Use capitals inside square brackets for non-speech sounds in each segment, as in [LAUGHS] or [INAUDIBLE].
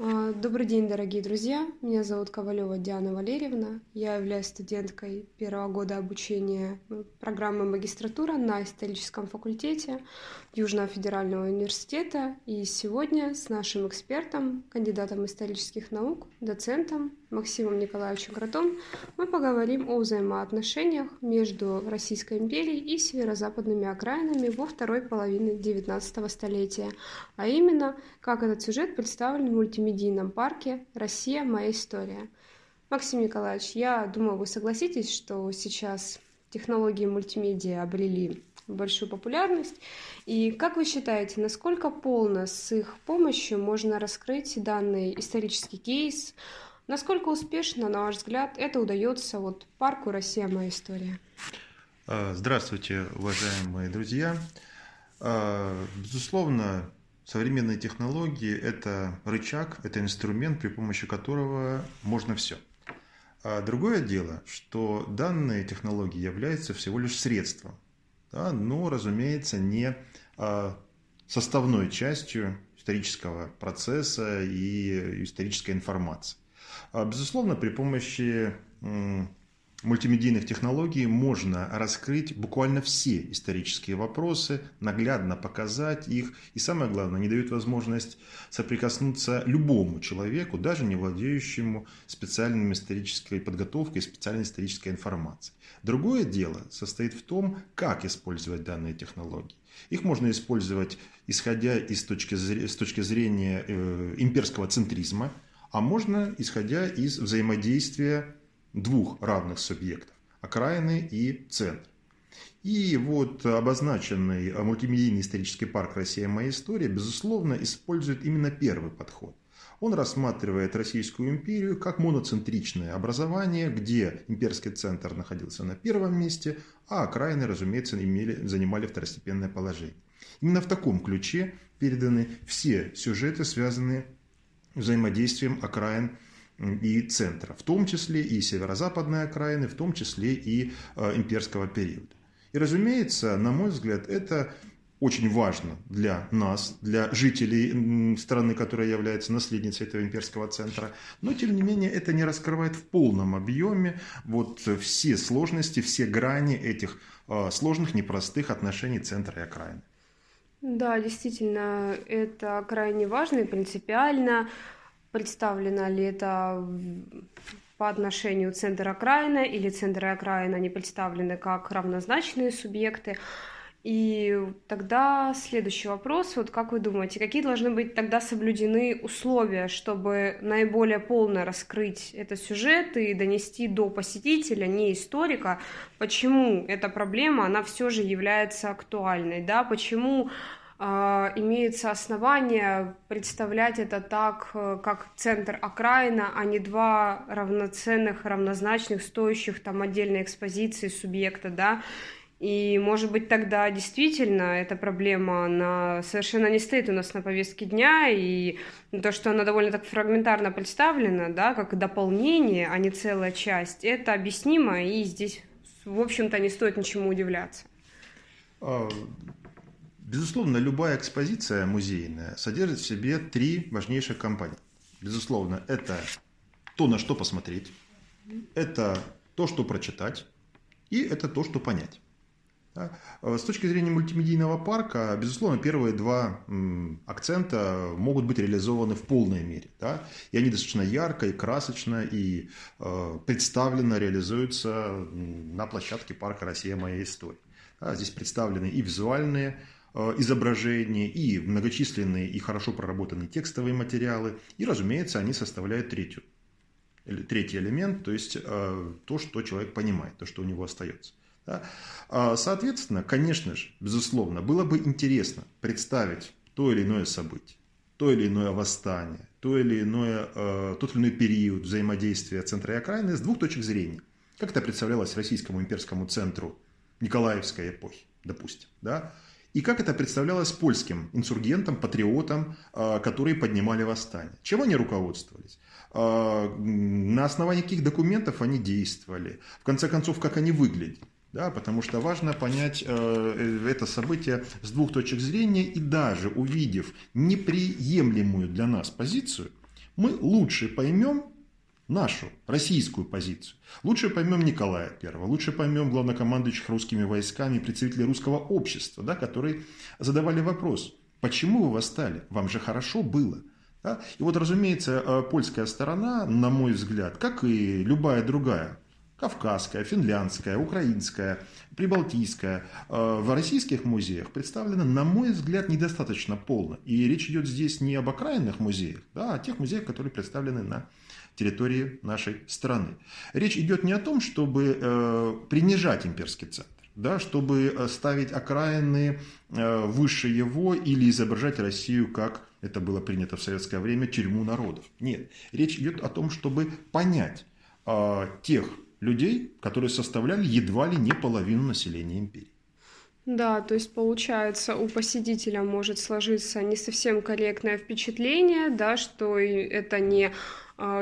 А, добрый день, дорогие друзья. Меня зовут Ковалева Диана Валерьевна. Я являюсь студенткой первого года обучения программы магистратура на историческом факультете Южного федерального университета. И сегодня с нашим экспертом, кандидатом исторических наук, доцентом Максимом Николаевичем Кротом мы поговорим о взаимоотношениях между Российской империей и северо-западными окраинами во второй половине XIX столетия, а именно, как этот сюжет представлен в мультимедийном парке «Россия. Моя история». Максим Николаевич, я думаю, вы согласитесь, что сейчас технологии мультимедиа обрели большую популярность. И как вы считаете, насколько полно с их помощью можно раскрыть данный исторический кейс, Насколько успешно, на ваш взгляд, это удается вот парку «Россия. Моя история»? А, здравствуйте, уважаемые друзья. А, безусловно, современные технологии – это рычаг, это инструмент, при помощи которого можно все. А другое дело, что данные технологии являются всего лишь средством, да, но, разумеется, не составной частью исторического процесса и исторической информации. А, безусловно, при помощи мультимедийных технологий можно раскрыть буквально все исторические вопросы, наглядно показать их и, самое главное, не дают возможность соприкоснуться любому человеку, даже не владеющему специальной исторической подготовкой, специальной исторической информацией. Другое дело состоит в том, как использовать данные технологии. Их можно использовать, исходя из точки, с точки зрения э, имперского центризма – а можно, исходя из взаимодействия двух равных субъектов – окраины и центр. И вот обозначенный мультимедийный исторический парк «Россия. Моя история» безусловно использует именно первый подход. Он рассматривает Российскую империю как моноцентричное образование, где имперский центр находился на первом месте, а окраины, разумеется, имели, занимали второстепенное положение. Именно в таком ключе переданы все сюжеты, связанные взаимодействием окраин и центра, в том числе и северо-западной окраины, в том числе и э, имперского периода. И, разумеется, на мой взгляд, это очень важно для нас, для жителей страны, которая является наследницей этого имперского центра. Но, тем не менее, это не раскрывает в полном объеме вот все сложности, все грани этих э, сложных, непростых отношений центра и окраины. Да, действительно, это крайне важно и принципиально. Представлено ли это по отношению центра окраина или центра окраина они представлены как равнозначные субъекты. И тогда следующий вопрос, вот как вы думаете, какие должны быть тогда соблюдены условия, чтобы наиболее полно раскрыть этот сюжет и донести до посетителя, не историка, почему эта проблема, она все же является актуальной, да, почему э, имеется основание представлять это так, э, как центр окраина, а не два равноценных, равнозначных, стоящих там отдельной экспозиции субъекта, да, и, может быть, тогда действительно эта проблема, она совершенно не стоит у нас на повестке дня, и то, что она довольно так фрагментарно представлена, да, как дополнение, а не целая часть, это объяснимо, и здесь, в общем-то, не стоит ничему удивляться. А, безусловно, любая экспозиция музейная содержит в себе три важнейших компонента. Безусловно, это то, на что посмотреть, это то, что прочитать, и это то, что понять. Э, с точки зрения мультимедийного парка, безусловно, первые два акцента могут быть реализованы в полной мере. Да? И они достаточно ярко и красочно и э, представленно реализуются на площадке парка «Россия. Моя история». Здесь представлены и визуальные изображения, и многочисленные и хорошо проработанные текстовые материалы. И, разумеется, они составляют третью, третий элемент, то есть то, что человек понимает, то, что у него остается. Да? А, соответственно, конечно же, безусловно, было бы интересно представить то или иное событие, то или иное восстание, то или иное, э, тот или иной период взаимодействия центра и окраины с двух точек зрения. Как это представлялось российскому имперскому центру Николаевской эпохи, допустим. Да? И как это представлялось польским инсургентам, патриотам, э, которые поднимали восстание. Чем они руководствовались? Э, на основании каких документов они действовали? В конце концов, как они выглядели? Да, потому что важно понять э, это событие с двух точек зрения и даже увидев неприемлемую для нас позицию, мы лучше поймем нашу, российскую позицию. Лучше поймем Николая I, лучше поймем главнокомандующих русскими войсками, представителей русского общества, да, которые задавали вопрос, почему вы восстали, вам же хорошо было. Да? И вот, разумеется, э, польская сторона, на мой взгляд, как и любая другая, кавказская, финляндская, украинская, прибалтийская, э, в российских музеях представлена, на мой взгляд, недостаточно полно. И речь идет здесь не об окраинных музеях, да, а о тех музеях, которые представлены на территории нашей страны. Речь идет не о том, чтобы э, принижать имперский центр, да, чтобы э, ставить окраины э, выше его или изображать Россию как это было принято в советское время, тюрьму народов. Нет, речь идет о том, чтобы понять э, тех людей, которые составляли едва ли не половину населения империи. Да, то есть получается, у посетителя может сложиться не совсем корректное впечатление, да, что это не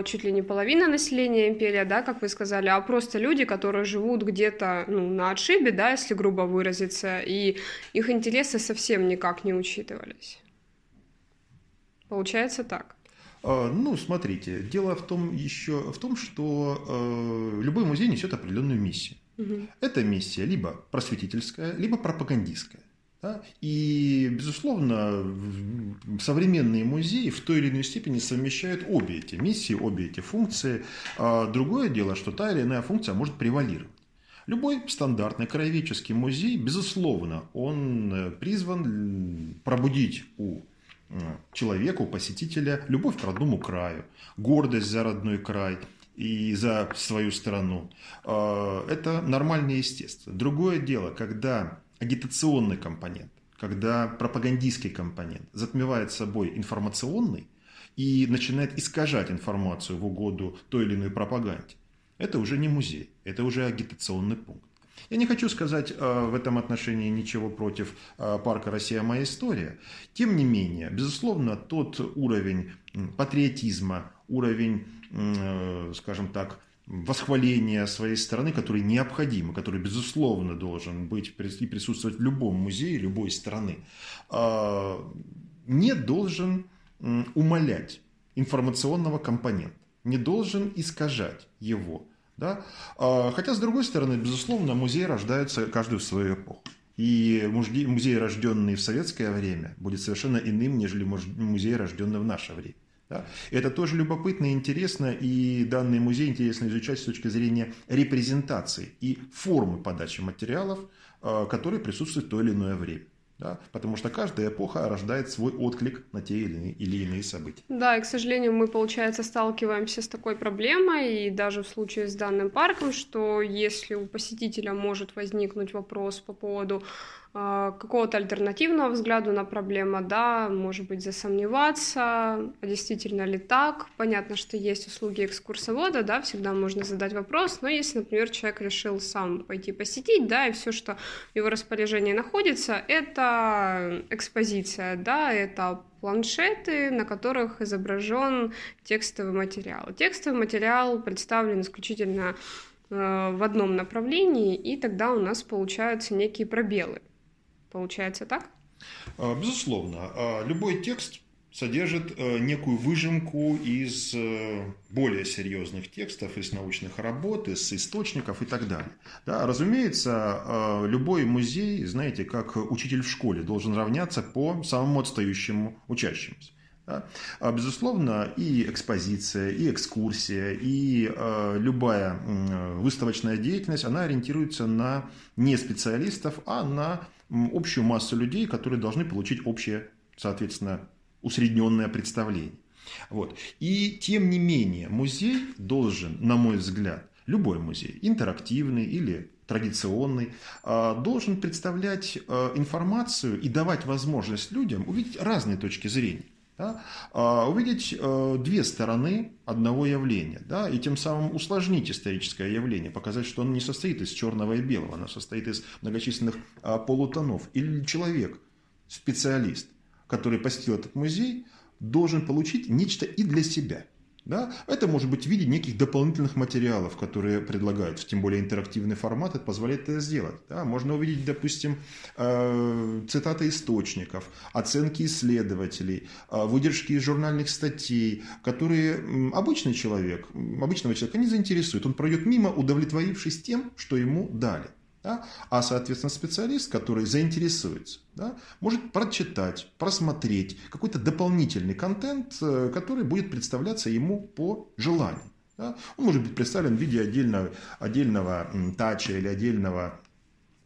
чуть ли не половина населения империи, да, как вы сказали, а просто люди, которые живут где-то ну, на отшибе, да, если грубо выразиться, и их интересы совсем никак не учитывались. Получается так. А, ну, смотрите, дело в том еще в том, что э, любой музей несет определенную миссию. Угу. Эта миссия либо просветительская, либо пропагандистская. И, безусловно, современные музеи в той или иной степени совмещают обе эти миссии, обе эти функции. А другое дело, что та или иная функция может превалировать. Любой стандартный краеведческий музей, безусловно, он э, призван пробудить у э, человека, у посетителя любовь к родному краю, гордость за родной край и за свою страну. А, это нормально и естественно. Другое дело, когда агитационный компонент, когда пропагандистский компонент затмевает собой информационный и начинает искажать информацию в угоду той или иной пропаганде, это уже не музей, это уже агитационный пункт. Я не хочу сказать э, в этом отношении ничего против э, парка «Россия. Моя история». Тем не менее, безусловно, тот уровень патриотизма, уровень, э, скажем так, восхваления своей страны, который необходим, который, безусловно, должен быть и присутствовать в любом музее любой страны, а, не должен умалять информационного компонента, не должен искажать его. Да? А, хотя, с другой стороны, безусловно, музеи рождаются каждый в свою эпоху. И музей, рожденный в советское время, будет совершенно иным, нежели музей, рожденный в наше время. Да? Это тоже любопытно и интересно, и данный музей интересно изучать с точки зрения репрезентации и формы подачи материалов, э, которые присутствуют в то или иное время. Да? Потому что каждая эпоха рождает свой отклик на те или иные, или иные события. Да, и, к сожалению, мы, получается, сталкиваемся с такой проблемой, и даже в случае с данным парком, что если у посетителя может возникнуть вопрос по поводу какого-то альтернативного взгляда на проблему, да, может быть, засомневаться, а действительно ли так. Понятно, что есть услуги экскурсовода, да, всегда можно задать вопрос, но если, например, человек решил сам пойти посетить, да, и все, что в его распоряжении находится, это экспозиция, да, это планшеты, на которых изображен текстовый материал. Текстовый материал представлен исключительно э, в одном направлении, и тогда у нас получаются некие пробелы. Получается так? А, безусловно. А, любой текст содержит э, некую выжимку из э, более серьезных текстов, из научных работ, из источников и так далее. Да, разумеется, а, любой музей, знаете, как учитель в школе, должен равняться по самому отстающему учащемуся. Да? Безусловно, и экспозиция, и экскурсия, и э, любая э, выставочная деятельность, она ориентируется на не специалистов, а на общую массу людей, которые должны получить общее, соответственно, усредненное представление. Вот. И тем не менее, музей должен, на мой взгляд, любой музей, интерактивный или традиционный, а, должен представлять а, информацию и давать возможность людям увидеть разные точки зрения да, а, увидеть э, две стороны одного явления, да, и тем самым усложнить историческое явление, показать, что оно не состоит из черного и белого, оно состоит из многочисленных а, полутонов. Или человек, специалист, который посетил этот музей, должен получить нечто и для себя. Да? Это может быть в виде неких дополнительных материалов, которые предлагают, тем более интерактивный формат это позволяет это сделать. Да? Можно увидеть, допустим, э, цитаты источников, оценки исследователей, э, выдержки из журнальных статей, которые обычный человек, обычного человека не заинтересуют. Он пройдет мимо, удовлетворившись тем, что ему дали. Да? А, соответственно, специалист, который заинтересуется, да, может прочитать, просмотреть какой-то дополнительный контент, э, который будет представляться ему по желанию. Да? Он может быть представлен в виде отдельного, отдельного тача или отдельного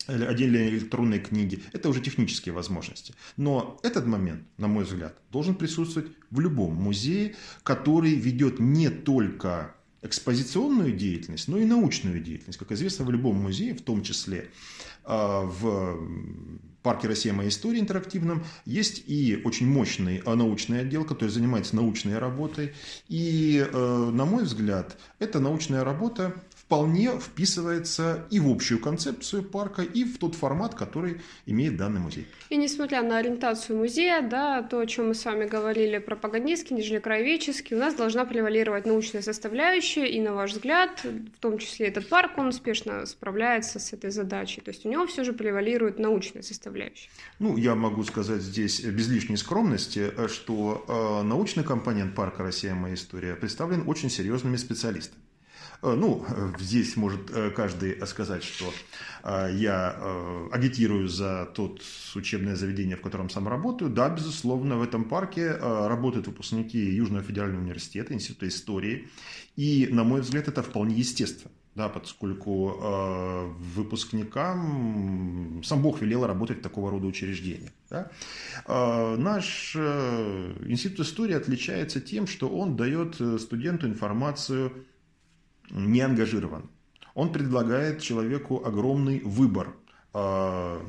отдельной электронной книги. Это уже технические возможности. Но этот момент, на мой взгляд, должен присутствовать в любом музее, который ведет не только экспозиционную деятельность, но и научную деятельность. Как известно, в любом музее, в том числе а, в парке «Россия. Моя история» интерактивном есть и очень мощный научный отдел, который занимается научной работой. И, э, на мой взгляд, эта научная работа вполне вписывается и в общую концепцию парка, и в тот формат, который имеет данный музей. И несмотря на ориентацию музея, да, то, о чем мы с вами говорили, пропагандистский, нежели краеведческий, у нас должна превалировать научная составляющая, и, на ваш взгляд, в том числе этот парк, он успешно справляется с этой задачей, то есть у него все же превалирует научная составляющая. Ну, я могу сказать здесь без лишней скромности, что э, научный компонент парка «Россия. Моя история» представлен очень серьезными специалистами. Э, ну, здесь может э, каждый сказать, что э, я агитирую за тот учебное заведение, в котором сам работаю. Да, безусловно, в этом парке работают выпускники Южного федерального университета, Института истории. И, на мой взгляд, это вполне естественно. Да, поскольку э, выпускникам сам Бог велел работать в такого рода учреждениях. Да? Э, наш э, институт истории отличается тем, что он дает студенту информацию не ангажирован. Он предлагает человеку огромный выбор э,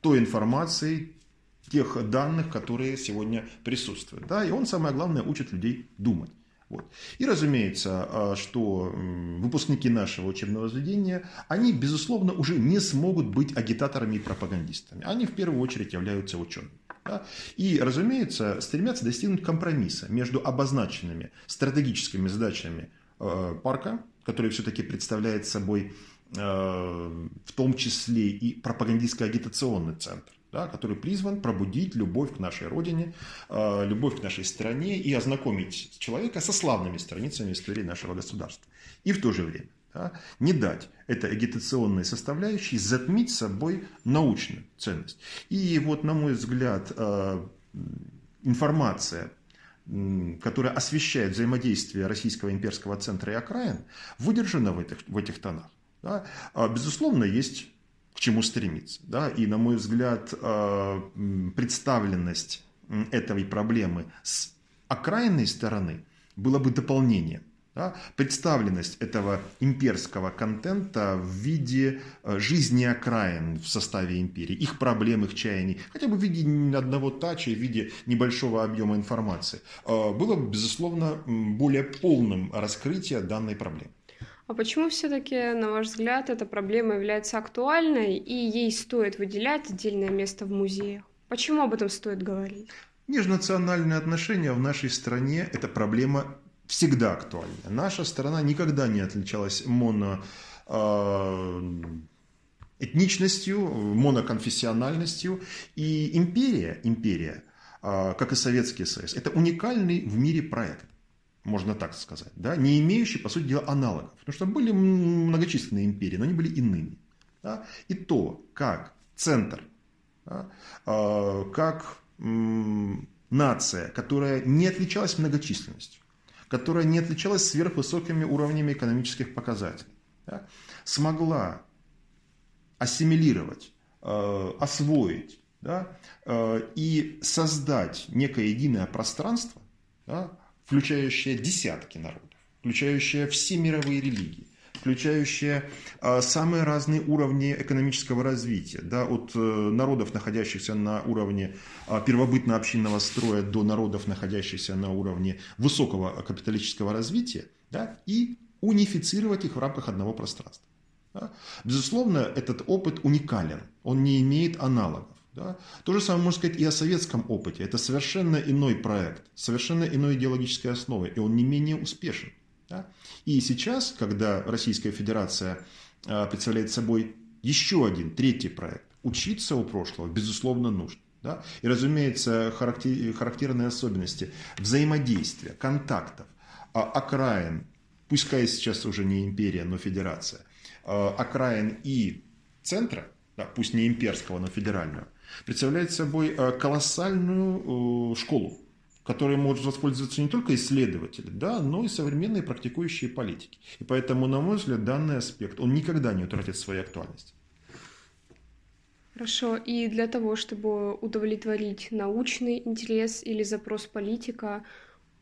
той информации, тех данных, которые сегодня присутствуют. Да? И он, самое главное, учит людей думать. Вот. И разумеется, а, что выпускники нашего учебного заведения, они, безусловно, уже не смогут быть агитаторами и пропагандистами. Они в первую очередь являются учеными. Да? И, разумеется, стремятся достигнуть компромисса между обозначенными стратегическими задачами э, парка, который все-таки представляет собой э, в том числе и пропагандистско-агитационный центр, да, который призван пробудить любовь к нашей родине, э, любовь к нашей стране и ознакомить человека со славными страницами истории нашего государства. И в то же время да, не дать этой агитационной составляющей затмить собой научную ценность. И вот, на мой взгляд, э, информация которая освещает взаимодействие Российского имперского центра и окраин, выдержана в этих, в этих тонах. Да? А, безусловно, есть к чему стремиться. Да? И, на мой взгляд, а, представленность этой проблемы с окраинной стороны было бы дополнением да, представленность этого имперского контента в виде э, жизни окраин в составе империи, их проблем, их чаяний, хотя бы в виде одного тача, в виде небольшого объема информации, э, было бы, безусловно, более полным раскрытие данной проблемы. А почему все-таки, на ваш взгляд, эта проблема является актуальной и ей стоит выделять отдельное место в музее? Почему об этом стоит говорить? Межнациональные отношения в нашей стране – это проблема всегда актуальна. Наша страна никогда не отличалась моно а, этничностью, моноконфессиональностью. И империя, империя, а, как и Советский Союз, это уникальный в мире проект можно так сказать, да, не имеющий, по сути дела, аналогов. Потому что были многочисленные империи, но они были иными. Да? И то, как центр, да, а, как нация, которая не отличалась многочисленностью, которая не отличалась сверхвысокими уровнями экономических показателей, да, смогла ассимилировать, э, освоить да, э, и создать некое единое пространство, да, включающее десятки народов, включающее все мировые религии, включающая самые разные уровни экономического развития, да, от э, народов, находящихся на уровне а, первобытно-общинного строя до народов, находящихся на уровне высокого капиталистического развития, да, и унифицировать их в рамках одного пространства. Да. Безусловно, этот опыт уникален, он не имеет аналогов. Да? То же самое можно сказать и о советском опыте. Это совершенно иной проект, совершенно иной идеологической основы, и он не менее успешен. Да? И сейчас, когда Российская Федерация а, представляет собой еще один, третий проект, учиться у прошлого, безусловно, нужно. Да? И, разумеется, характер, характерные особенности взаимодействия, контактов, а, окраин, пускай сейчас уже не империя, но федерация, а, окраин и центра, да, пусть не имперского, но федерального, представляет собой колоссальную школу которой может воспользоваться не только исследователи, да, но и современные практикующие политики. И поэтому, на мой взгляд, данный аспект, он никогда не утратит своей актуальности. Хорошо. И для того, чтобы удовлетворить научный интерес или запрос политика,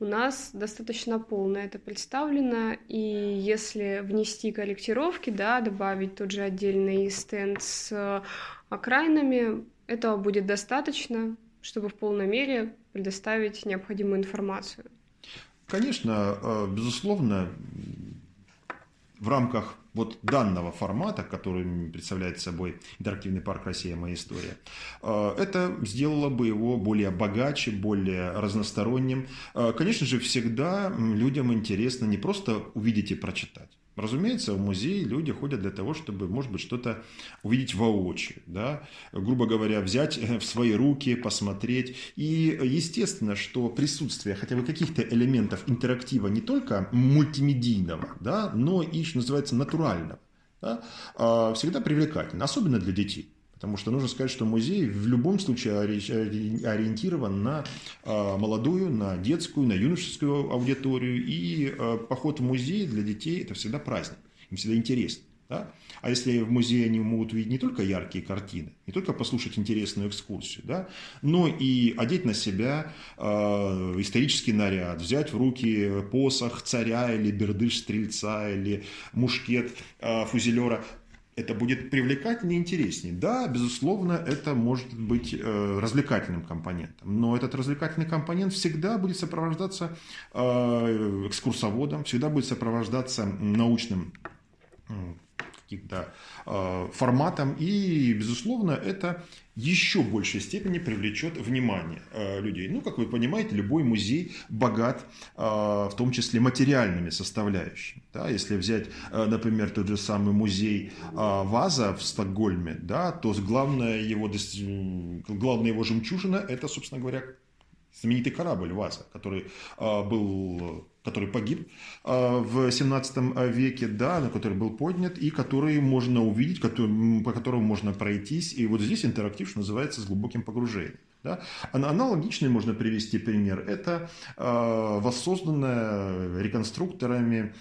у нас достаточно полно это представлено, и если внести корректировки, да, добавить тот же отдельный стенд с окраинами, этого будет достаточно, чтобы в полной мере предоставить необходимую информацию. Конечно, э, безусловно, в рамках вот данного формата, который представляет собой интерактивный парк «Россия. Моя история», э, это сделало бы его более богаче, более разносторонним. Э, конечно же, всегда людям интересно не просто увидеть и прочитать, Разумеется, в музей люди ходят для того, чтобы, может быть, что-то увидеть воочию, да? грубо говоря, взять э, в свои руки, посмотреть. И естественно, что присутствие хотя бы каких-то элементов интерактива не только мультимедийного, да, но и, что называется, натурального, да, а, всегда привлекательно, особенно для детей. Потому что нужно сказать, что музей в любом случае ориентирован на а, молодую, на детскую, на юношескую аудиторию. И а, поход в музей для детей – это всегда праздник, им всегда интересно. Да? А если в музее они могут увидеть не только яркие картины, не только послушать интересную экскурсию, да, но и одеть на себя э, исторический наряд, взять в руки посох царя или бердыш стрельца или мушкет э, фузелера, это будет привлекательнее и интереснее. Да, безусловно, это может быть э, развлекательным компонентом, но этот развлекательный компонент всегда будет сопровождаться э, экскурсоводом, всегда будет сопровождаться научным каким-то э, и, безусловно, это еще большей степени привлечет внимание э, людей. Ну, как вы понимаете, любой музей богат, э, в том числе материальными составляющими. Да? Если взять, э, например, тот же самый музей Ваза в Стокгольме, да, то главная его, главная его жемчужина – это, собственно говоря, знаменитый корабль Ваза, который был который погиб в 17 веке, да, на который был поднят, и который можно увидеть, который, по которому можно пройтись. И вот здесь интерактив, что называется, с глубоким погружением. Да? Аналогичный можно привести пример. Это воссозданное реконструкторами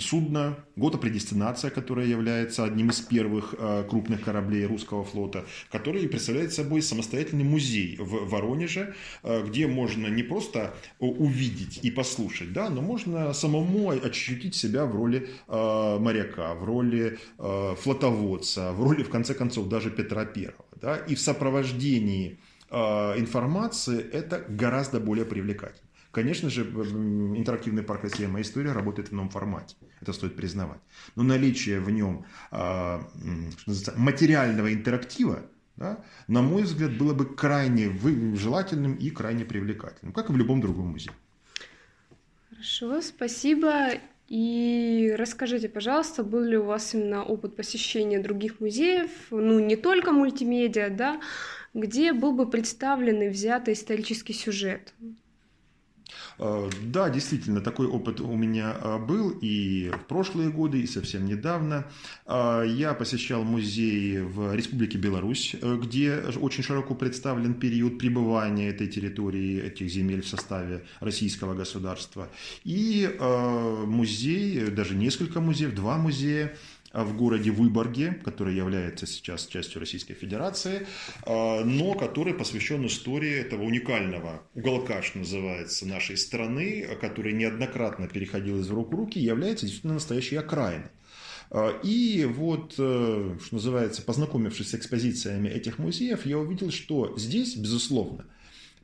судно «Гота Предестинация», которое является одним из первых э, крупных кораблей русского флота, который представляет собой самостоятельный музей в Воронеже, э, где можно не просто увидеть и послушать, да, но можно самому ощутить себя в роли э, моряка, в роли флотоводца, в роли, в конце концов, даже Петра Первого. Да, и в сопровождении информации это гораздо более привлекательно. Конечно же, интерактивный парк «Россия. Моя история» работает в ином формате. Это стоит признавать. Но наличие в нем а, материального интерактива, да, на мой взгляд, было бы крайне желательным и крайне привлекательным, как и в любом другом музее. Хорошо, спасибо. И расскажите, пожалуйста, был ли у вас именно опыт посещения других музеев, ну не только мультимедиа, да, где был бы представлен и взят исторический сюжет? Э, да, действительно, такой опыт у меня э, был и в прошлые годы, и совсем недавно. Э, я посещал музей в Республике Беларусь, где очень широко представлен период пребывания этой территории, этих земель в составе российского государства. И музей, даже несколько музеев, два музея в городе Выборге, который является сейчас частью Российской Федерации, а, но который посвящен истории этого уникального уголка, что называется, нашей страны, который неоднократно переходил из рук в руки, является действительно настоящей окраиной. А, и вот, э, что называется, познакомившись с экспозициями этих музеев, я увидел, что здесь, безусловно,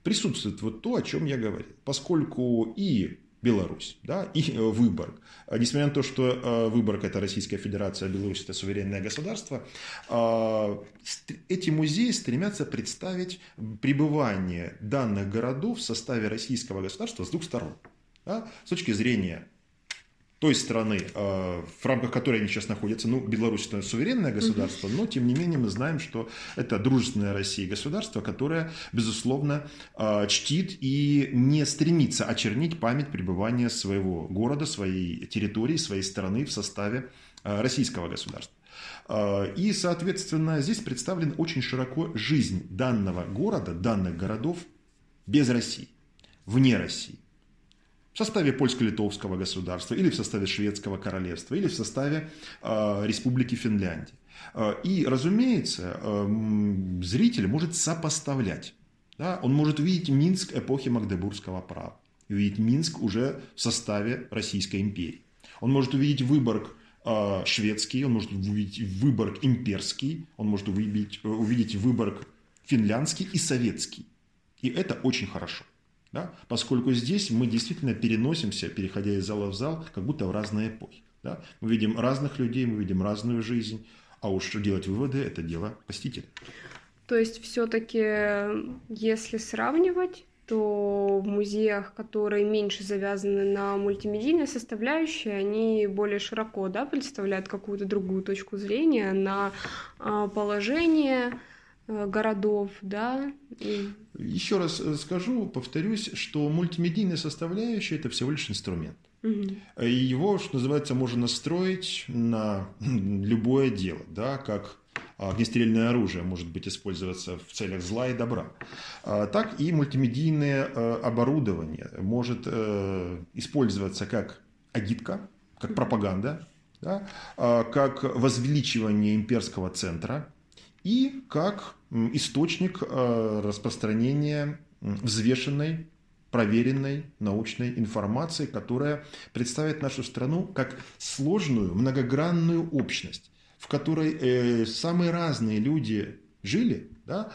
присутствует вот то, о чем я говорил. Поскольку и Беларусь да, и э, Выборг. А несмотря на то, что э, Выборг – это Российская Федерация, а Беларусь – это суверенное государство, эти музеи стремятся представить пребывание данных городов в составе российского государства с двух сторон. Да, с точки зрения той страны, э, в рамках которой они сейчас находятся, ну, Беларусь это суверенное государство, но тем не менее мы знаем, что это дружественное России государство, которое, безусловно, э, чтит и не стремится очернить память пребывания своего города, своей территории, своей страны в составе э, российского государства. И, соответственно, здесь представлена очень широко жизнь данного города, данных городов без России, вне России в составе польско-литовского государства, или в составе шведского королевства, или в составе э, Республики Финляндия. Э, и, разумеется, э, зритель может сопоставлять. Да? Он может увидеть Минск эпохи Магдебургского права, увидеть Минск уже в составе Российской империи. Он может увидеть Выборг э, шведский, он может увидеть Выборг имперский, он может увидеть, увидеть Выборг финляндский и советский. И это очень хорошо. Да? Поскольку здесь мы действительно переносимся, переходя из зала в зал, как будто в разные эпохи. Да? Мы видим разных людей, мы видим разную жизнь, а уж делать выводы – это дело посетителя. То есть все-таки, если сравнивать, то в музеях, которые меньше завязаны на мультимедийной составляющей, они более широко да, представляют какую-то другую точку зрения на а, положение городов, да. И... Еще раз э, скажу, повторюсь, что мультимедийная составляющая это всего лишь инструмент. Угу. Его, что называется, можно настроить на любое дело, да, как огнестрельное оружие может быть использоваться в целях зла и добра, а так и мультимедийное оборудование может использоваться как агитка, как пропаганда, да, а как возвеличивание имперского центра, и как источник э, распространения взвешенной, проверенной научной информации, которая представит нашу страну как сложную, многогранную общность, в которой э, самые разные люди жили, да,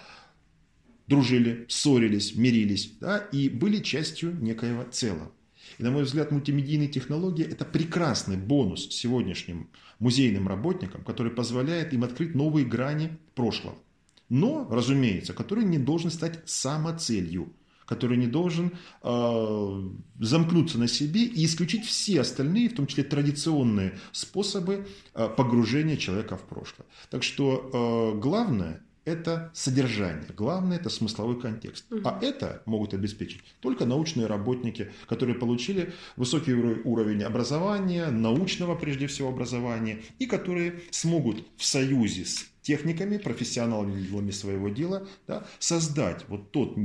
дружили, ссорились, мирились да, и были частью некоего целого. И, на мой взгляд, мультимедийные технологии – это прекрасный бонус сегодняшним музейным работникам, который позволяет им открыть новые грани прошлого. Но, разумеется, который не должен стать самоцелью, который не должен э, замкнуться на себе и исключить все остальные, в том числе традиционные способы э, погружения человека в прошлое. Так что э, главное это содержание. Главное – это смысловой контекст. Угу. А это могут обеспечить только научные работники, которые получили высокий уровень образования, научного прежде всего образования, и которые смогут в союзе с техниками, профессионалами своего дела да, создать вот тот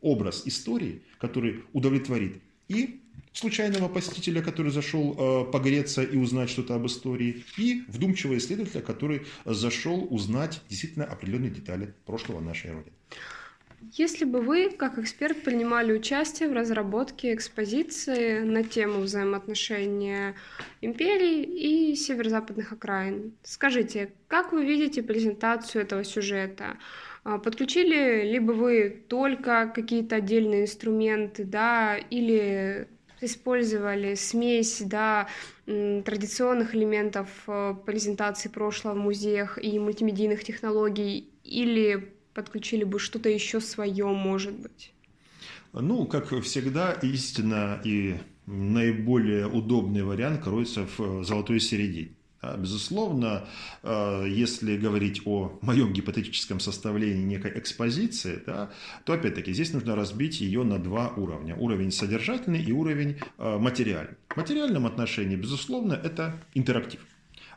образ истории, который удовлетворит и случайного посетителя, который зашел э, погреться и узнать что-то об истории, и вдумчивого исследователя, который зашел узнать действительно определенные детали прошлого нашей Родины. Если бы вы, как эксперт, принимали участие в разработке экспозиции на тему взаимоотношения империи и северо-западных окраин, скажите, как вы видите презентацию этого сюжета? А, подключили либо вы только какие-то отдельные инструменты, да, или использовали смесь да, традиционных элементов э, презентации прошлого в музеях и мультимедийных технологий, или подключили бы что-то еще свое, может быть? Ну, как всегда, истина и наиболее удобный вариант кроется в золотой середине. Да, безусловно, э, если говорить о моем гипотетическом составлении некой экспозиции, да, то опять-таки здесь нужно разбить ее на два уровня. Уровень содержательный и уровень э, материальный. В материальном отношении, безусловно, это интерактив.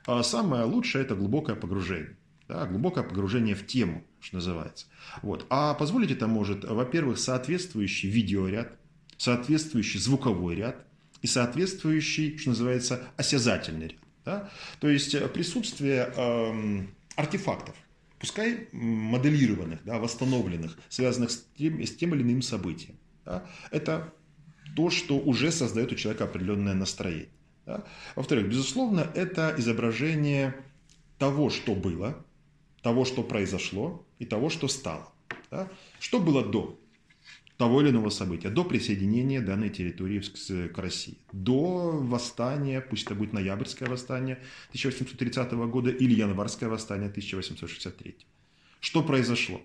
А самое лучшее – это глубокое погружение. Да, глубокое погружение в тему, что называется. Вот. А позволить это может, во-первых, соответствующий видеоряд, соответствующий звуковой ряд и соответствующий, что называется, осязательный ряд. Да? То есть э, присутствие э, артефактов, пускай моделированных, да, восстановленных, связанных с тем, с тем или иным событием. Да? Это то, что уже создает у человека определенное настроение. Да? Во-вторых, безусловно, это изображение того, что было, того, что произошло и того, что стало. Да? Что было до? Того или иного события, до присоединения данной территории к России, до восстания, пусть это будет ноябрьское восстание 1830 года или январское восстание 1863. Что произошло?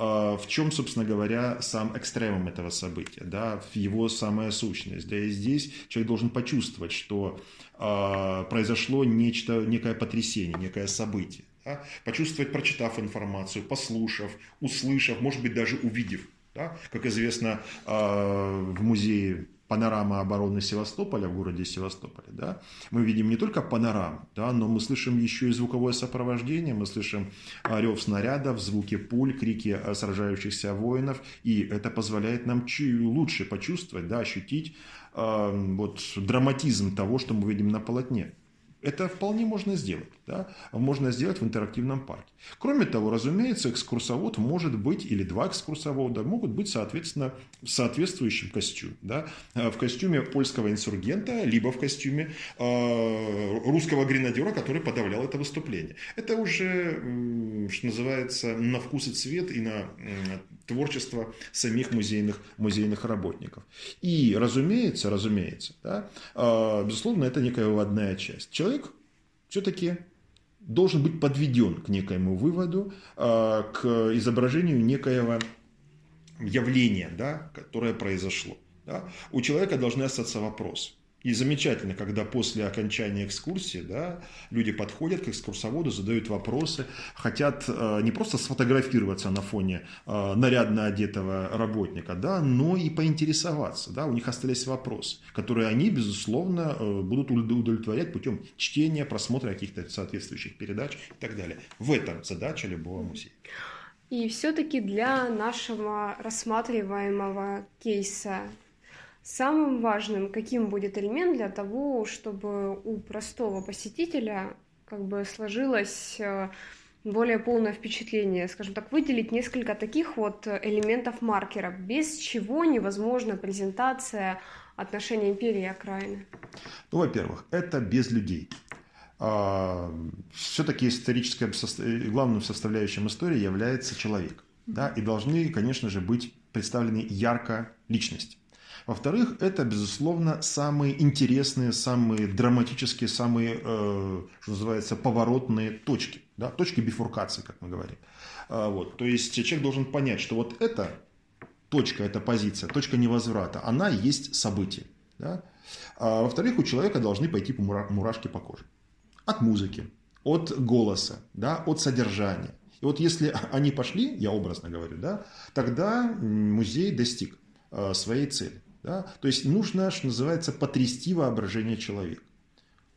А, в чем, собственно говоря, сам экстремум этого события, да, в его самая сущность. Да, и здесь человек должен почувствовать, что э, произошло нечто, некое потрясение, некое событие. Да, почувствовать, прочитав информацию, послушав, услышав, может быть, даже увидев да? Как известно, а, в музее панорама обороны Севастополя в городе Севастополе, да, мы видим не только панораму, да, но мы слышим еще и звуковое сопровождение, мы слышим рев снарядов, звуки пуль, крики сражающихся воинов, и это позволяет нам лучше почувствовать, да, ощутить э, вот, драматизм того, что мы видим на полотне. Это вполне можно сделать. Да? Можно сделать в интерактивном парке. Кроме того, разумеется, экскурсовод может быть, или два экскурсовода могут быть, соответственно, в соответствующем костюме. Да? В костюме польского инсургента, либо в костюме э, русского гренадера, который подавлял это выступление. Это уже, что называется, на вкус и цвет и на творчество самих музейных, музейных работников. И, разумеется, разумеется, да, э, безусловно, это некая выводная часть. Человек все-таки должен быть подведен к некоему выводу, а, к изображению некоего явления, да, которое произошло. Да. У человека должны остаться вопросы. И замечательно, когда после окончания экскурсии да, люди подходят к экскурсоводу, задают вопросы, хотят э, не просто сфотографироваться на фоне э, нарядно одетого работника, да, но и поинтересоваться. Да, у них остались вопросы, которые они, безусловно, э, будут удовлетворять путем чтения, просмотра каких-то соответствующих передач и так далее. В этом задача любого музея. И все-таки для нашего рассматриваемого кейса Самым важным, каким будет элемент для того, чтобы у простого посетителя как бы сложилось э, более полное впечатление, скажем так, выделить несколько таких вот элементов маркера, без чего невозможна презентация отношений империи и окраины? Ну, во-первых, это без людей. А, Все-таки исторической главным составляющим истории является человек. Да, и должны, конечно же, быть представлены ярко личности. Во-вторых, это, безусловно, самые интересные, самые драматические, самые, э, что называется, поворотные точки. Да? Точки бифуркации, как мы говорим. А, вот. То есть человек должен понять, что вот эта точка, эта позиция, точка невозврата, она есть событие. Да? А, во-вторых, у человека должны пойти мурашки по коже. От музыки, от голоса, да, от содержания. И вот если они пошли, я образно говорю, да, тогда музей достиг своей цели. Да? То есть нужно, что называется, потрясти воображение человека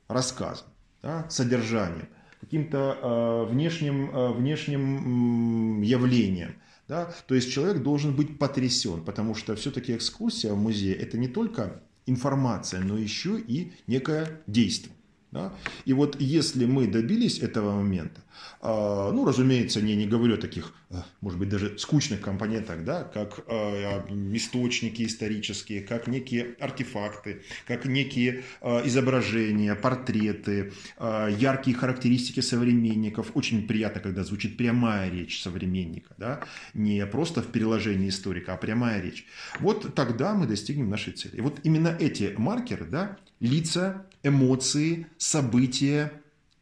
рассказом, да? содержанием, каким-то э, внешним, э, внешним явлением. Да? То есть человек должен быть потрясен, потому что все-таки экскурсия в музее это не только информация, но еще и некое действие. Да? И вот если мы добились этого момента, ну, разумеется, не, не говорю о таких, а, может быть, даже скучных компонентах, да, как а, источники исторические, как некие артефакты, как некие изображения, портреты, яркие характеристики современников. Очень приятно, когда звучит прямая речь современника, да, не просто в переложении историка, а прямая речь. Вот тогда мы достигнем нашей цели. И вот именно эти маркеры, да, лица, эмоции, события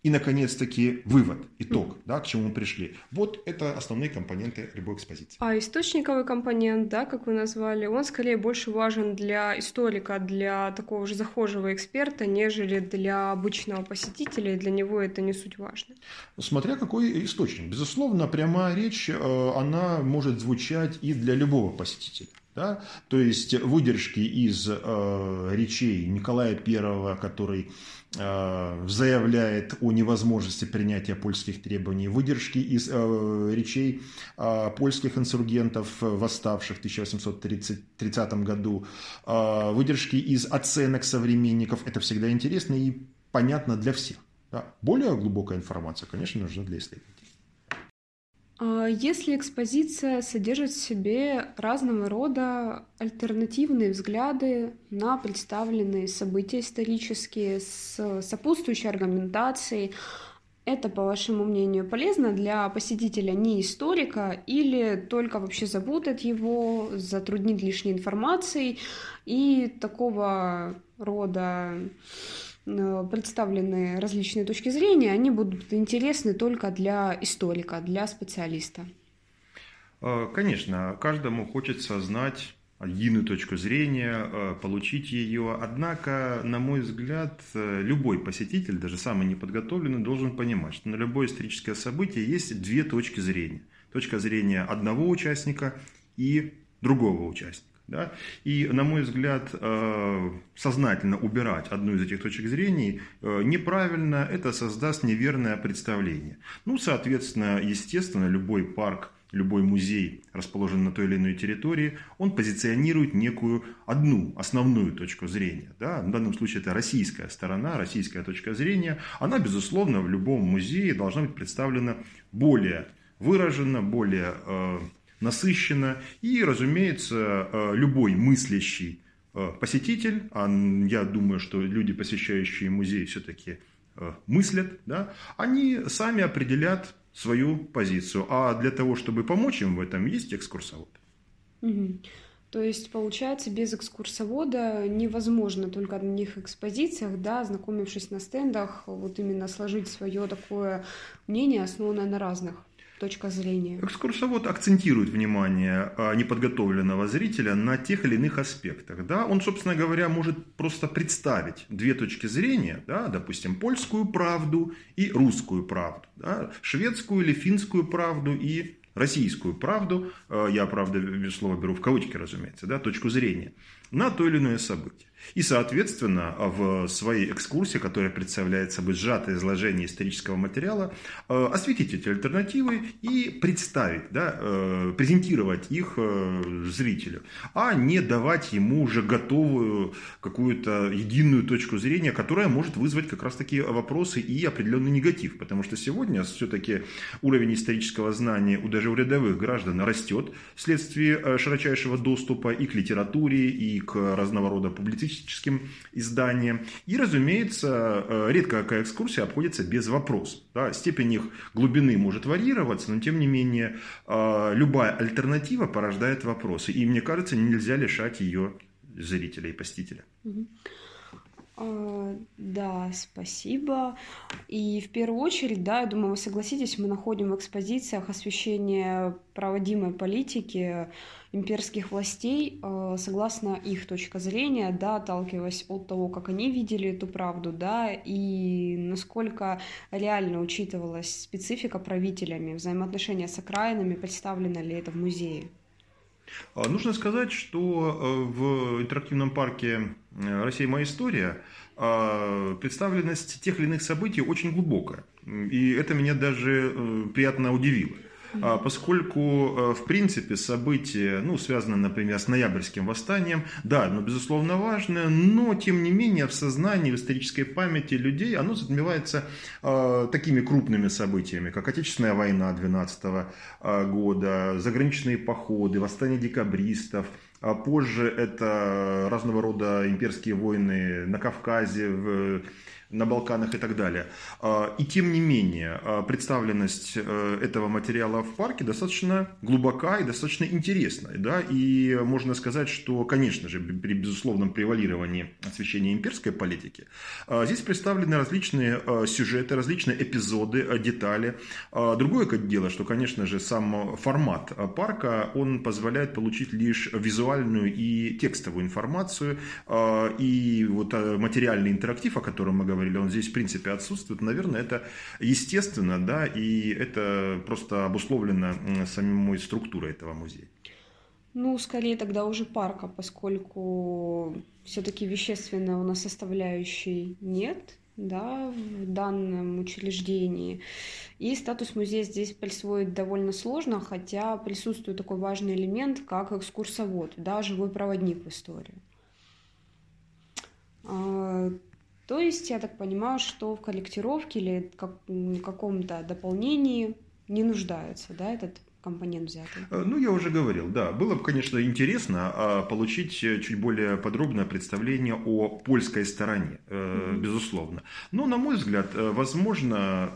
и, наконец-таки, вывод, итог, да, к чему мы пришли. Вот это основные компоненты любой экспозиции. А источниковый компонент, да, как вы назвали, он скорее больше важен для историка, для такого же захожего эксперта, нежели для обычного посетителя, и для него это не суть важно. Смотря какой источник. Безусловно, прямая речь, э, она может звучать и для любого посетителя. Да? То есть выдержки из э, речей Николая I, который э, заявляет о невозможности принятия польских требований, выдержки из э, речей э, польских инсургентов, восставших в 1830 году, э, выдержки из оценок современников. Это всегда интересно и понятно для всех. Да? Более глубокая информация, конечно, нужна для исследователей. А если экспозиция содержит в себе разного рода альтернативные взгляды на представленные события исторические с сопутствующей аргументацией, это, по вашему мнению, полезно для посетителя не историка или только вообще запутает его, затруднит лишней информацией? И такого рода э, представленные различные точки зрения, они будут интересны только для историка, для специалиста. Э, конечно, каждому хочется знать единую точку зрения, э, получить ее. Однако, на мой взгляд, любой посетитель, даже самый неподготовленный, должен понимать, что на любое историческое событие есть две точки зрения. Точка зрения одного участника и другого участника. Да? И, на мой взгляд, э, сознательно убирать одну из этих точек зрения неправильно, это создаст неверное представление. Ну, соответственно, естественно, любой парк любой музей, расположен на той или иной территории, он позиционирует некую одну основную точку зрения. Да? В данном случае это российская сторона, российская точка зрения. Она, безусловно, в любом музее должна быть представлена более выраженно, более э, насыщенно. И, разумеется, э, любой мыслящий э, посетитель, а я думаю, что люди, посещающие музей, все-таки э, мыслят, да, они сами определят свою позицию. А для того, чтобы помочь им в этом, есть экскурсовод. Угу. То есть, получается, без экскурсовода невозможно только на одних экспозициях, да, знакомившись на стендах, вот именно сложить свое такое мнение, основанное на разных точка зрения. Экскурсовод акцентирует внимание а, неподготовленного зрителя на тех или иных аспектах. Да? Он, собственно говоря, может просто представить две точки зрения, да? допустим, польскую правду и русскую правду, да? шведскую или финскую правду и российскую правду, а, я, правда, слово беру в кавычки, разумеется, да, точку зрения, на то или иное событие. И, соответственно, в своей экскурсии, которая представляет собой сжатое изложение исторического материала, э, осветить эти альтернативы и представить, да, э, презентировать их э, зрителю, а не давать ему уже готовую какую-то единую точку зрения, которая может вызвать как раз таки вопросы и определенный негатив. Потому что сегодня все-таки уровень исторического знания у даже у рядовых граждан растет вследствие широчайшего доступа и к литературе, и к разного рода публицистике публицистическим изданиям. И, разумеется, э, редко какая экскурсия обходится без вопросов. Да, степень их глубины может варьироваться, но тем не менее э, любая альтернатива порождает вопросы. И мне кажется, нельзя лишать ее зрителя и посетителя. А, да, спасибо. И в первую очередь, да, я думаю, вы согласитесь, мы находим в экспозициях освещение проводимой политики имперских властей, а, согласно их точка зрения, да, отталкиваясь от того, как они видели эту правду, да, и насколько реально учитывалась специфика правителями, взаимоотношения с окраинами, представлено ли это в музее. А, нужно сказать, что э, в интерактивном парке «Россия. Моя история» а, представленность тех или иных событий очень глубокая. И это меня даже э, приятно удивило. А, поскольку, э, в принципе, события, ну, связанные, например, с ноябрьским восстанием, да, оно, безусловно, важное, но, тем не менее, в сознании, в исторической памяти людей оно затмевается э, такими крупными событиями, как Отечественная война 12 а, года, заграничные походы, восстание декабристов, а позже это разного рода имперские войны на Кавказе, в на Балканах и так далее. А, и тем не менее, а, представленность э, этого материала в парке достаточно глубока и достаточно интересная. Да? И можно сказать, что, конечно же, при безусловном превалировании освещения имперской политики, здесь представлены различные сюжеты, различные эпизоды, детали. Другое дело, что, конечно же, сам формат парка, он позволяет получить лишь визуальную и текстовую информацию, и вот материальный интерактив, о котором мы говорили, он здесь в принципе отсутствует, наверное, это естественно, да, и это просто обусловлено самой структурой этого музея. Ну, скорее тогда уже парка, поскольку все-таки вещественно у нас составляющей нет, да, в данном учреждении. И статус музея здесь присвоить довольно сложно, хотя присутствует такой важный элемент, как экскурсовод, да, живой проводник в историю. А, то есть, я так понимаю, что в корректировке или как, каком-то дополнении не нуждается, да, этот компонент взятый. Э, ну, я уже говорил, да. Было бы, конечно, интересно а, получить чуть более подробное представление о польской стороне, mm-hmm. безусловно. Но, на мой взгляд, возможно,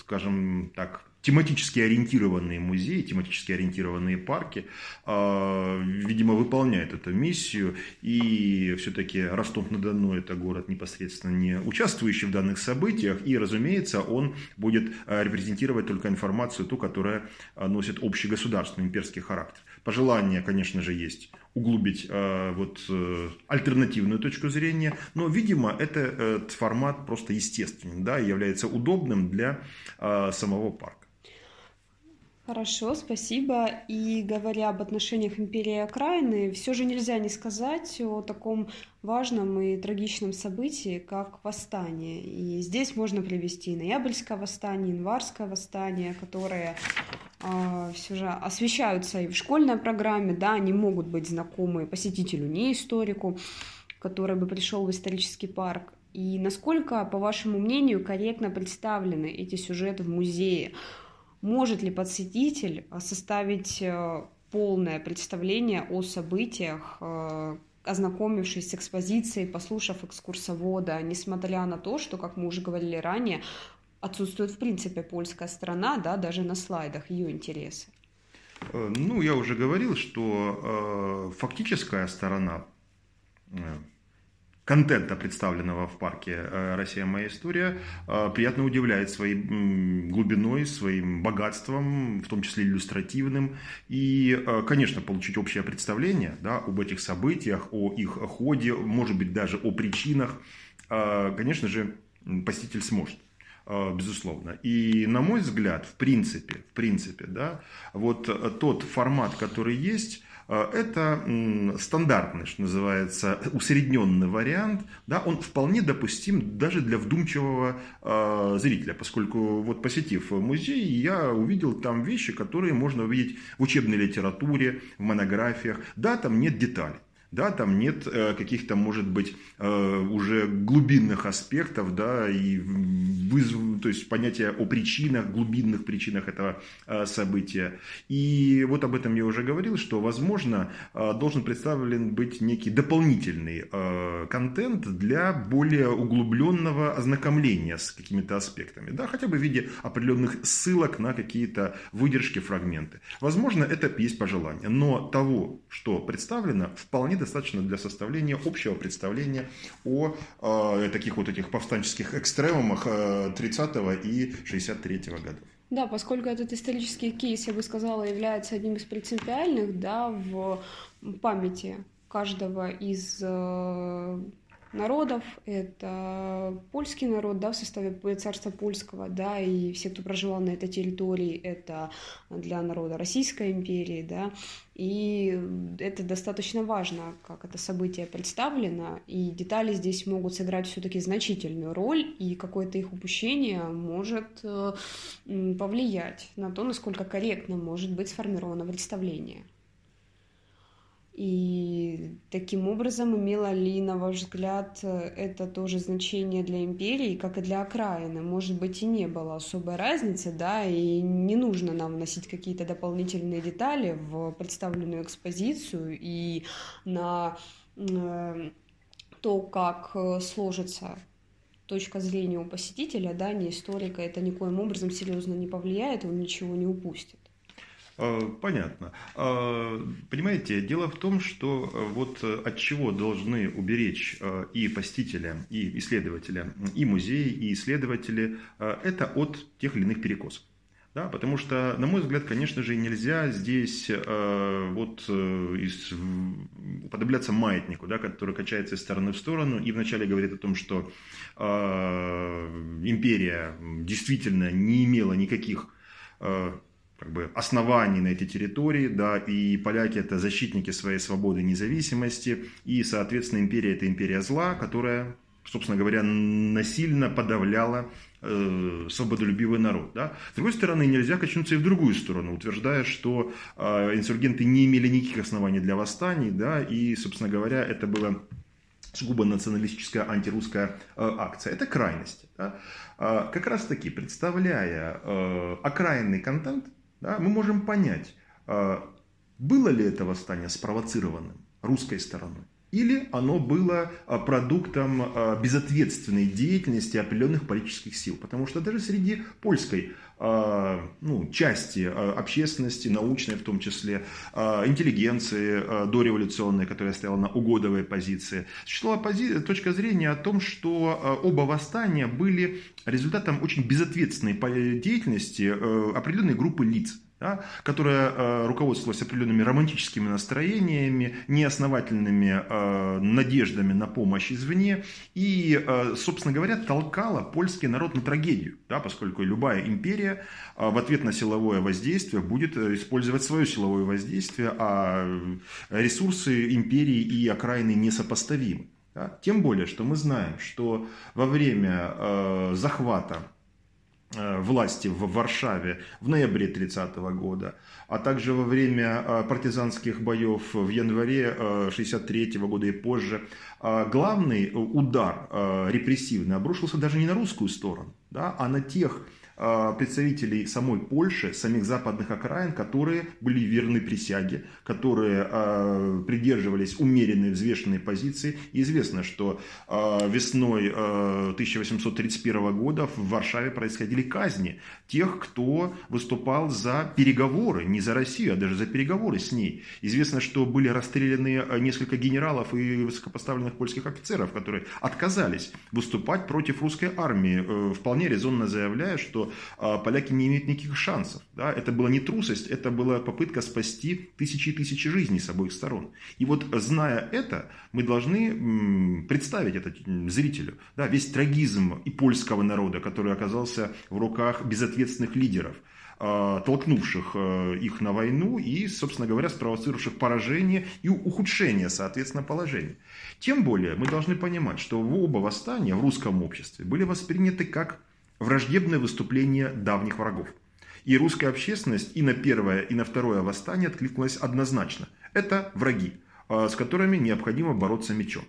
скажем так, тематически ориентированные музеи, тематически ориентированные парки, а, видимо, выполняют эту миссию. И все-таки Ростов-на-Дону – это город непосредственно не участвующий в данных событиях. И, разумеется, он будет а, репрезентировать только информацию, ту, которая а, носит общегосударственный имперский характер. Пожелание, конечно же, есть углубить вот, э, альтернативную точку зрения, но, видимо, это, этот формат просто естественный да, и является удобным для самого парка. Хорошо, спасибо. И говоря об отношениях империи и окраины, все же нельзя не сказать о таком важном и трагичном событии, как восстание. И здесь можно привести Ноябрьское восстание, Январское восстание, которые э, все же освещаются и в школьной программе, да, они могут быть знакомы посетителю, не историку, который бы пришел в исторический парк. И насколько, по вашему мнению, корректно представлены эти сюжеты в музее? Может ли подсветитель э, составить э, полное представление о событиях, э, ознакомившись с экспозицией, послушав экскурсовода, несмотря на то, что, как мы уже говорили ранее, отсутствует в принципе польская сторона, да, даже на слайдах ее интересы. Ну, я уже говорил, что э, фактическая сторона контента, представленного в парке э, «Россия. Моя история», э, приятно удивляет своей глубиной, своим богатством, в том числе иллюстративным. И, э, конечно, получить общее представление да, об этих событиях, о их ходе, может быть, даже о причинах, конечно же, посетитель сможет безусловно. И на мой взгляд, в принципе, в принципе, да, вот тот формат, который есть, это стандартный, что называется, усредненный вариант. Да, он вполне допустим даже для вдумчивого э, зрителя, поскольку вот посетив музей, я увидел там вещи, которые можно увидеть в учебной литературе, в монографиях. Да, там нет деталей. Да, там нет э, каких-то, может быть, э, уже глубинных аспектов, да, и вызов, то есть понятие о причинах, глубинных причинах этого э, события. И вот об этом я уже говорил, что, возможно, должен представлен быть некий дополнительный контент для более углубленного ознакомления с какими-то аспектами, да, хотя бы в виде определенных ссылок на какие-то выдержки, фрагменты. Возможно, это есть пожелание, но того, что представлено, вполне достаточно для составления общего представления о э, таких вот этих повстанческих экстремумах э, 30 и 63 годов. Да, поскольку этот исторический кейс, я бы сказала, является одним из принципиальных да, в памяти каждого из э, народов. Это польский народ, да, в составе царства польского, да, и все, кто проживал на этой территории, это для народа Российской империи, да, и это достаточно важно, как это событие представлено, и детали здесь могут сыграть все-таки значительную роль, и какое-то их упущение может э, повлиять на то, насколько корректно может быть сформировано представление. И таким образом имело ли, на ваш взгляд, это тоже значение для империи, как и для окраины? Может быть, и не было особой разницы, да, и не нужно нам вносить какие-то дополнительные детали в представленную экспозицию и на э, то, как сложится точка зрения у посетителя, да, не историка, это никоим образом серьезно не повлияет, он ничего не упустит. Э, понятно. Э, понимаете, дело в том, что э, вот от чего должны уберечь и посетителя, и исследователя, и музеи, и исследователи, это от тех или иных перекосов. Да, потому что, на мой взгляд, конечно же, нельзя здесь э, вот э, из, уподобляться маятнику, да, который качается из стороны в сторону и вначале говорит о том, что э, империя действительно не имела никаких как бы оснований на этой территории, да, и поляки это защитники своей свободы и независимости, и, соответственно, империя это империя зла, которая, собственно говоря, насильно подавляла э, свободолюбивый народ. Да? С другой стороны, нельзя качнуться и в другую сторону, утверждая, что э, инсургенты не имели никаких оснований для восстаний, да, и, собственно говоря, это было сугубо националистическая антирусская э, акция. Это крайности. Да? Э, как раз таки, представляя э, окраинный контент, да, мы можем понять, было ли это восстание спровоцированным русской стороной. Или оно было а, продуктом а, безответственной деятельности определенных политических сил. Потому что даже среди польской а, ну, части общественности, научной в том числе, интеллигенции дореволюционной, которая стояла на угодовой позиции, существовала точка зрения о том, что оба восстания были результатом очень безответственной деятельности определенной группы лиц да, которая э, руководствовалась определенными романтическими настроениями, неосновательными э, надеждами на помощь извне и, э, собственно говоря, толкала польский народ на трагедию, да, поскольку любая империя э, в ответ на силовое воздействие будет э, использовать свое силовое воздействие, а ресурсы империи и окраины несопоставимы. Да? Тем более, что мы знаем, что во время э, захвата Э, власти в Варшаве в ноябре 30 года, а также во время э, партизанских боев в январе 63 э, года и позже, главный удар репрессивный обрушился даже не на русскую сторону, да, а на тех представителей самой Польши, самих западных окраин, которые были верны присяге, которые а, придерживались умеренной, взвешенной позиции. И известно, что а, весной 1831 года в Варшаве происходили казни тех, кто выступал за переговоры, не за Россию, а даже за переговоры с ней. Известно, что были расстреляны несколько генералов и высокопоставленных польских офицеров, которые отказались выступать против русской армии, э, вполне резонно заявляя, что а, поляки не имеют никаких шансов. Да? Это была не трусость, это была попытка спасти тысячи и тысячи жизней с обоих сторон. И вот зная это, мы должны представить это зрителю. Да? Весь трагизм и польского народа, который оказался в руках безответственных лидеров а, толкнувших а, их на войну и, собственно говоря, спровоцировавших поражение и ухудшение, соответственно, положения. Тем более мы должны понимать, что оба восстания в русском обществе были восприняты как враждебное выступление давних врагов. И русская общественность и на первое, и на второе восстание откликнулась однозначно. Это враги, а, с которыми необходимо бороться мечом.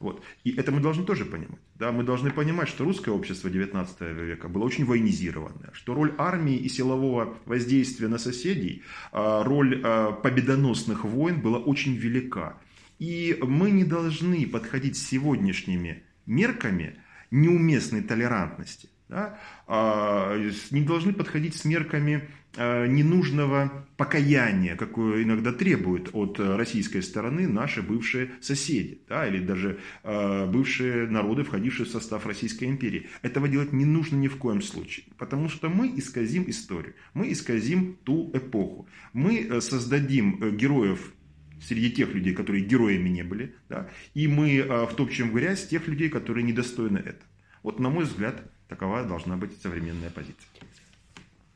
Вот. И это мы должны тоже понимать. Да? Мы должны понимать, что русское общество XIX века было очень военизированное, что роль армии и силового воздействия на соседей, а, роль а, победоносных войн была очень велика. И мы не должны подходить сегодняшними мерками неуместной толерантности да, а, не должны подходить с мерками а, ненужного покаяния, какое иногда требуют от российской стороны наши бывшие соседи, да, или даже а, бывшие народы, входившие в состав Российской империи. Этого делать не нужно ни в коем случае, потому что мы исказим историю, мы исказим ту эпоху, мы э, создадим э, героев среди тех людей, которые героями не были, да, и мы втопчем в грязь тех людей, которые недостойны этого. Вот, на мой взгляд, Такова должна быть современная позиция.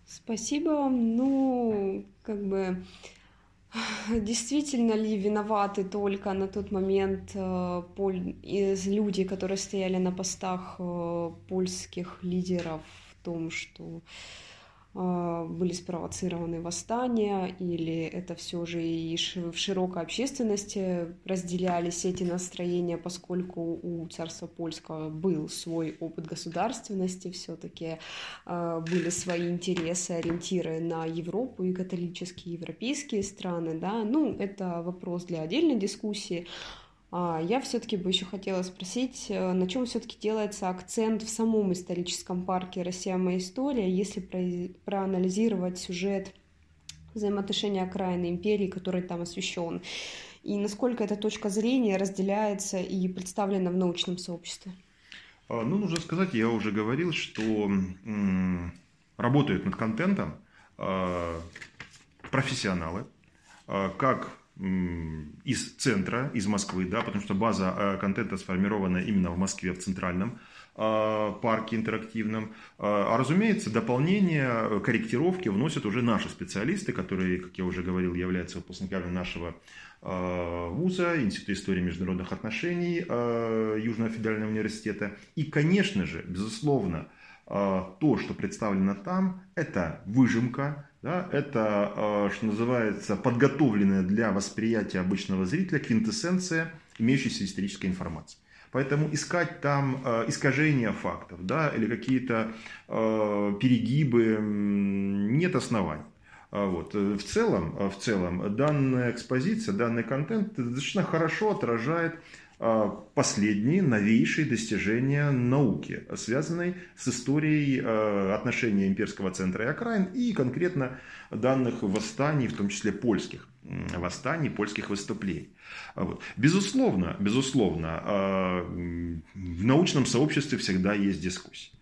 Спасибо вам. Ну, как бы Действительно ли виноваты только на тот момент э, люди, которые стояли на постах э, польских лидеров в том, что были спровоцированы восстания, или это все же и в широкой общественности разделялись эти настроения, поскольку у царства польского был свой опыт государственности, все-таки а, были свои интересы, ориентиры на Европу и католические европейские страны, да, ну, это вопрос для отдельной дискуссии, а, я все-таки бы еще хотела спросить, э, на чем все-таки делается акцент в самом историческом парке «Россия. Моя история», если проанализировать сюжет взаимоотношения окраины империи, который там освещен, и насколько эта точка зрения разделяется и представлена в научном сообществе? А, ну, нужно сказать, я уже говорил, что работают над контентом а, профессионалы, как из центра, из Москвы, да, потому что база э, контента сформирована именно в Москве, в центральном э, парке интерактивном. Э, а разумеется, дополнение, корректировки вносят уже наши специалисты, которые, как я уже говорил, являются выпускниками нашего вуза, Института истории международных отношений Южного федерального университета. И, конечно же, безусловно, то, что представлено там, это выжимка да, это, э, что называется, подготовленная для восприятия обычного зрителя квинтэссенция имеющейся исторической информации. Поэтому искать там э, искажения фактов да, или какие-то э, перегибы нет оснований. А вот. В, целом, в целом, данная экспозиция, данный контент достаточно хорошо отражает а, последние новейшие достижения науки, связанные с историей а, отношений имперского центра и окраин и конкретно данных восстаний, в том числе польских восстаний, польских выступлений. А вот. Безусловно, безусловно, в научном сообществе всегда есть дискуссии.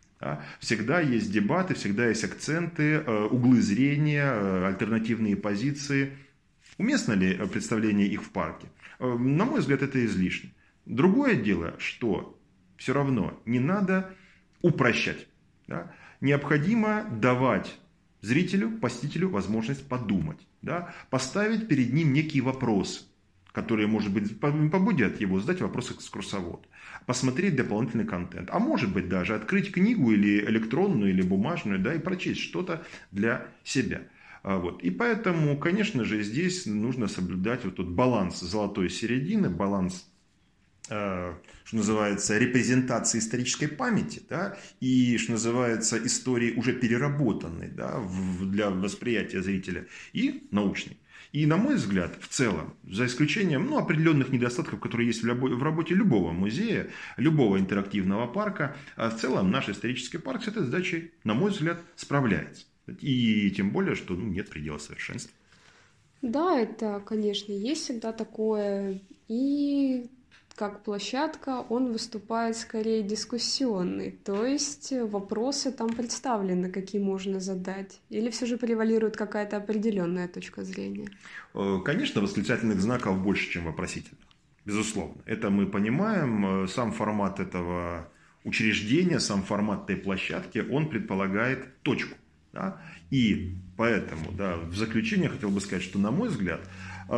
Всегда есть дебаты, всегда есть акценты, углы зрения, альтернативные позиции. Уместно ли представление их в парке? На мой взгляд, это излишне. Другое дело, что все равно не надо упрощать. Да? Необходимо давать зрителю, посетителю возможность подумать, да? поставить перед ним некие вопросы, которые, может быть, побудят его задать вопросы экскурсоводу, посмотреть дополнительный контент, а может быть даже открыть книгу или электронную, или бумажную, да, и прочесть что-то для себя. А вот. И поэтому, конечно же, здесь нужно соблюдать вот тот баланс золотой середины, баланс что называется, репрезентации исторической памяти, да, и, что называется, истории уже переработанной да, для восприятия зрителя, и научной. И, на мой взгляд, в целом, за исключением ну, определенных недостатков, которые есть в, работе любого музея, любого интерактивного парка, а в целом наш исторический парк с этой задачей, на мой взгляд, справляется. И тем более, что ну, нет предела совершенства. Да, это, конечно, есть всегда такое. И как площадка, он выступает скорее дискуссионный, то есть вопросы там представлены, какие можно задать, или все же превалирует какая-то определенная точка зрения? Э, конечно, восклицательных знаков больше, чем вопросительных, безусловно. Это мы понимаем, э, сам формат этого учреждения, сам формат этой площадки, он предполагает точку. Да? И поэтому, да, в заключение хотел бы сказать, что, на мой взгляд,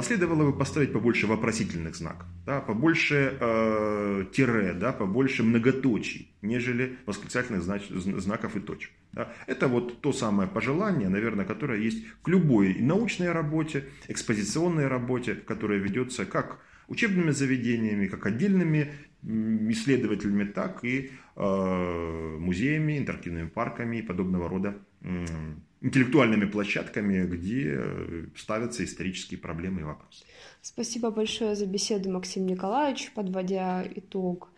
следовало бы поставить побольше вопросительных знаков, да, побольше э, тире, да, побольше многоточий, нежели восклицательных знач, знаков и точек. Да. Это вот то самое пожелание, наверное, которое есть к любой научной работе, экспозиционной работе, которая ведется как учебными заведениями, как отдельными исследователями, так и э, музеями, интерактивными парками и подобного рода э, интеллектуальными площадками, где э, ставятся исторические проблемы и вопросы. Спасибо большое за беседу, Максим Николаевич. Подводя итог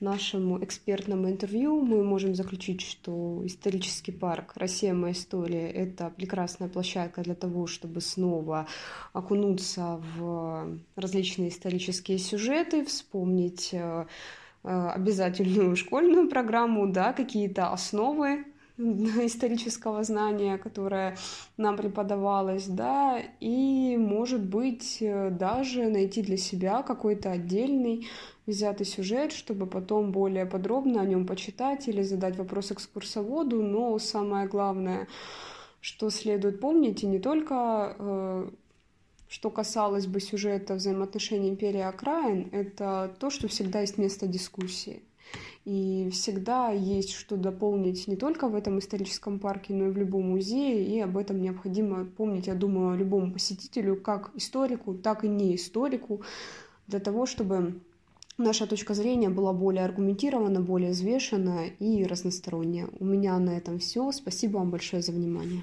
нашему экспертному интервью, мы можем заключить, что исторический парк «Россия. Моя история» — это прекрасная площадка для того, чтобы снова окунуться в различные исторические сюжеты, вспомнить э, э, обязательную школьную программу, да, какие-то основы [LAUGHS] исторического знания, которое нам преподавалось, да, и, может быть, э, даже найти для себя какой-то отдельный взятый сюжет, чтобы потом более подробно о нем почитать или задать вопрос экскурсоводу, но самое главное, что следует помнить, и не только э, что касалось бы сюжета взаимоотношений империи окраин, это то, что всегда есть место дискуссии. И всегда есть что дополнить не только в этом историческом парке, но и в любом музее. И об этом необходимо помнить, я думаю, любому посетителю, как историку, так и не историку, для того, чтобы наша точка зрения была более аргументирована, более взвешена и разносторонняя. У меня на этом все. Спасибо вам большое за внимание.